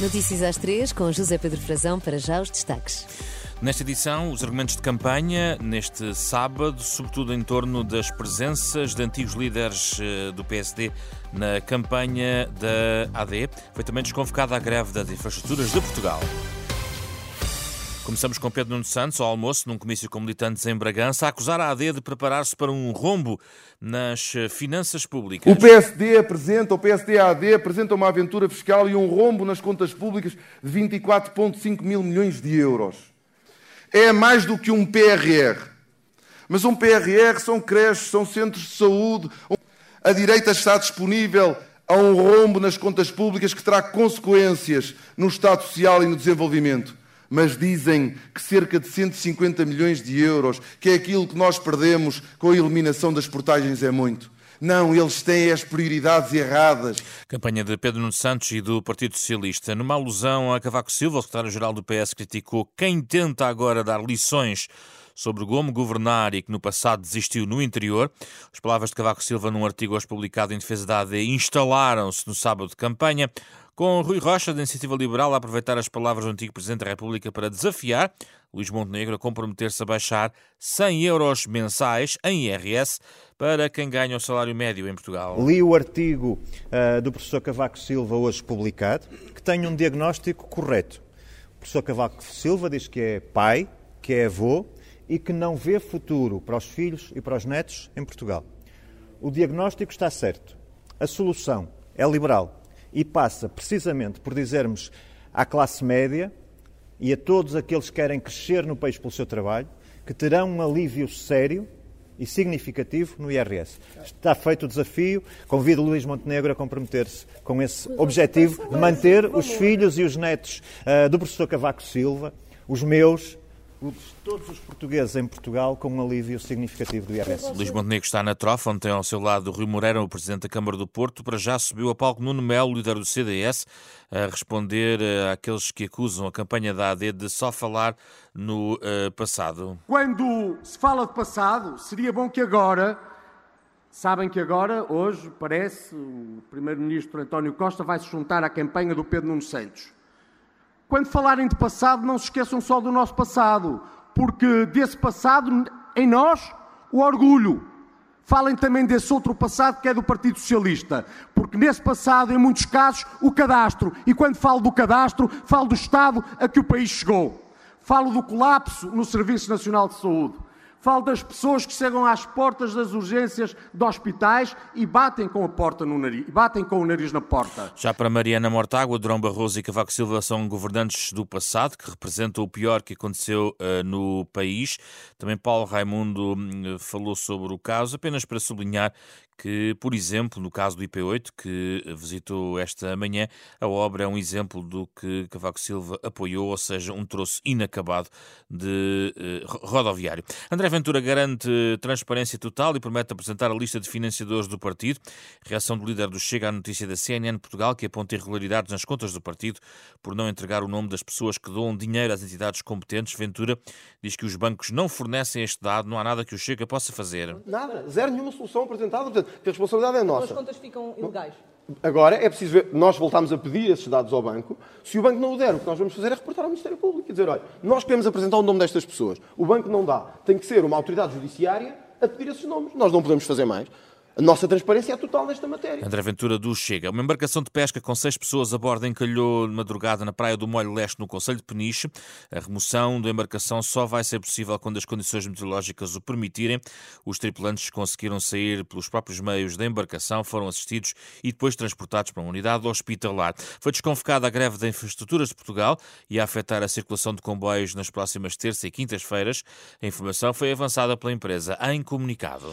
Notícias às três com José Pedro Frazão para já os destaques. Nesta edição, os argumentos de campanha, neste sábado, sobretudo em torno das presenças de antigos líderes eh, do PSD na campanha da AD. Foi também desconvocada a greve das infraestruturas de Portugal. Começamos com Pedro Nuno Santos, ao almoço, num comício com militantes em Bragança, a acusar a AD de preparar-se para um rombo nas finanças públicas. O PSD apresenta, o PSD-AD apresenta uma aventura fiscal e um rombo nas contas públicas de 24,5 mil milhões de euros. É mais do que um PRR. Mas um PRR são creches, são centros de saúde. A direita está disponível a um rombo nas contas públicas que terá consequências no Estado Social e no desenvolvimento mas dizem que cerca de 150 milhões de euros, que é aquilo que nós perdemos com a eliminação das portagens, é muito. Não, eles têm as prioridades erradas. Campanha de Pedro Nuno Santos e do Partido Socialista. Numa alusão a Cavaco Silva, o secretário-geral do PS criticou quem tenta agora dar lições sobre como governar e que no passado desistiu no interior. As palavras de Cavaco Silva num artigo hoje publicado em defesa da AD instalaram-se no sábado de campanha com Rui Rocha, da Iniciativa Liberal, a aproveitar as palavras do antigo Presidente da República para desafiar Luís Montenegro a comprometer-se a baixar 100 euros mensais em IRS para quem ganha o salário médio em Portugal. Li o artigo uh, do professor Cavaco Silva hoje publicado, que tem um diagnóstico correto. O professor Cavaco Silva diz que é pai, que é avô e que não vê futuro para os filhos e para os netos em Portugal. O diagnóstico está certo. A solução é liberal e passa precisamente por dizermos à classe média e a todos aqueles que querem crescer no país pelo seu trabalho que terão um alívio sério e significativo no IRS. Está feito o desafio. Convido Luís Montenegro a comprometer-se com esse objetivo de manter os filhos e os netos uh, do professor Cavaco Silva, os meus, todos os portugueses em Portugal com um alívio significativo do IRS. Luís Montenegro está na trofa, onde tem ao seu lado Rui Moreira, o Presidente da Câmara do Porto. Para já subiu a palco Nuno Melo, líder do CDS, a responder eh, àqueles que acusam a campanha da AD de só falar no uh, passado. Quando se fala de passado, seria bom que agora Sabem que agora, hoje, parece, o Primeiro-Ministro António Costa vai se juntar à campanha do Pedro Nuno Santos. Quando falarem de passado, não se esqueçam só do nosso passado, porque desse passado, em nós, o orgulho. Falem também desse outro passado que é do Partido Socialista, porque nesse passado, em muitos casos, o cadastro. E quando falo do cadastro, falo do estado a que o país chegou. Falo do colapso no Serviço Nacional de Saúde. Falo das pessoas que chegam às portas das urgências de hospitais e batem com a porta no nariz, batem com o nariz na porta. Já para Mariana Mortágua, Durão Barroso e Cavaco Silva são governantes do passado que representam o pior que aconteceu uh, no país. Também Paulo Raimundo uh, falou sobre o caso, apenas para sublinhar que, por exemplo, no caso do IP8, que visitou esta manhã, a obra é um exemplo do que Cavaco Silva apoiou, ou seja, um troço inacabado de uh, rodoviário. André Ventura garante transparência total e promete apresentar a lista de financiadores do partido. Reação do líder do Chega à notícia da CNN Portugal, que aponta irregularidades nas contas do partido por não entregar o nome das pessoas que doam dinheiro às entidades competentes. Ventura diz que os bancos não fornecem este dado, não há nada que o Chega possa fazer. Nada, zero nenhuma solução apresentada. Que a responsabilidade é nossa. As contas ficam ilegais. Agora é preciso ver, nós voltamos a pedir esses dados ao banco. Se o banco não o der, o que nós vamos fazer é reportar ao Ministério Público e dizer: olha, nós queremos apresentar o nome destas pessoas. O banco não dá. Tem que ser uma autoridade judiciária a pedir esses nomes. Nós não podemos fazer mais. A nossa transparência é total nesta matéria. André Ventura do Chega. Uma embarcação de pesca com seis pessoas a bordo encalhou de madrugada na praia do Molho Leste, no Conselho de Peniche. A remoção da embarcação só vai ser possível quando as condições meteorológicas o permitirem. Os tripulantes conseguiram sair pelos próprios meios da embarcação, foram assistidos e depois transportados para uma unidade hospitalar. Foi desconvocada a greve da Infraestruturas de Portugal e a afetar a circulação de comboios nas próximas terça e quintas-feiras. A informação foi avançada pela empresa em comunicado.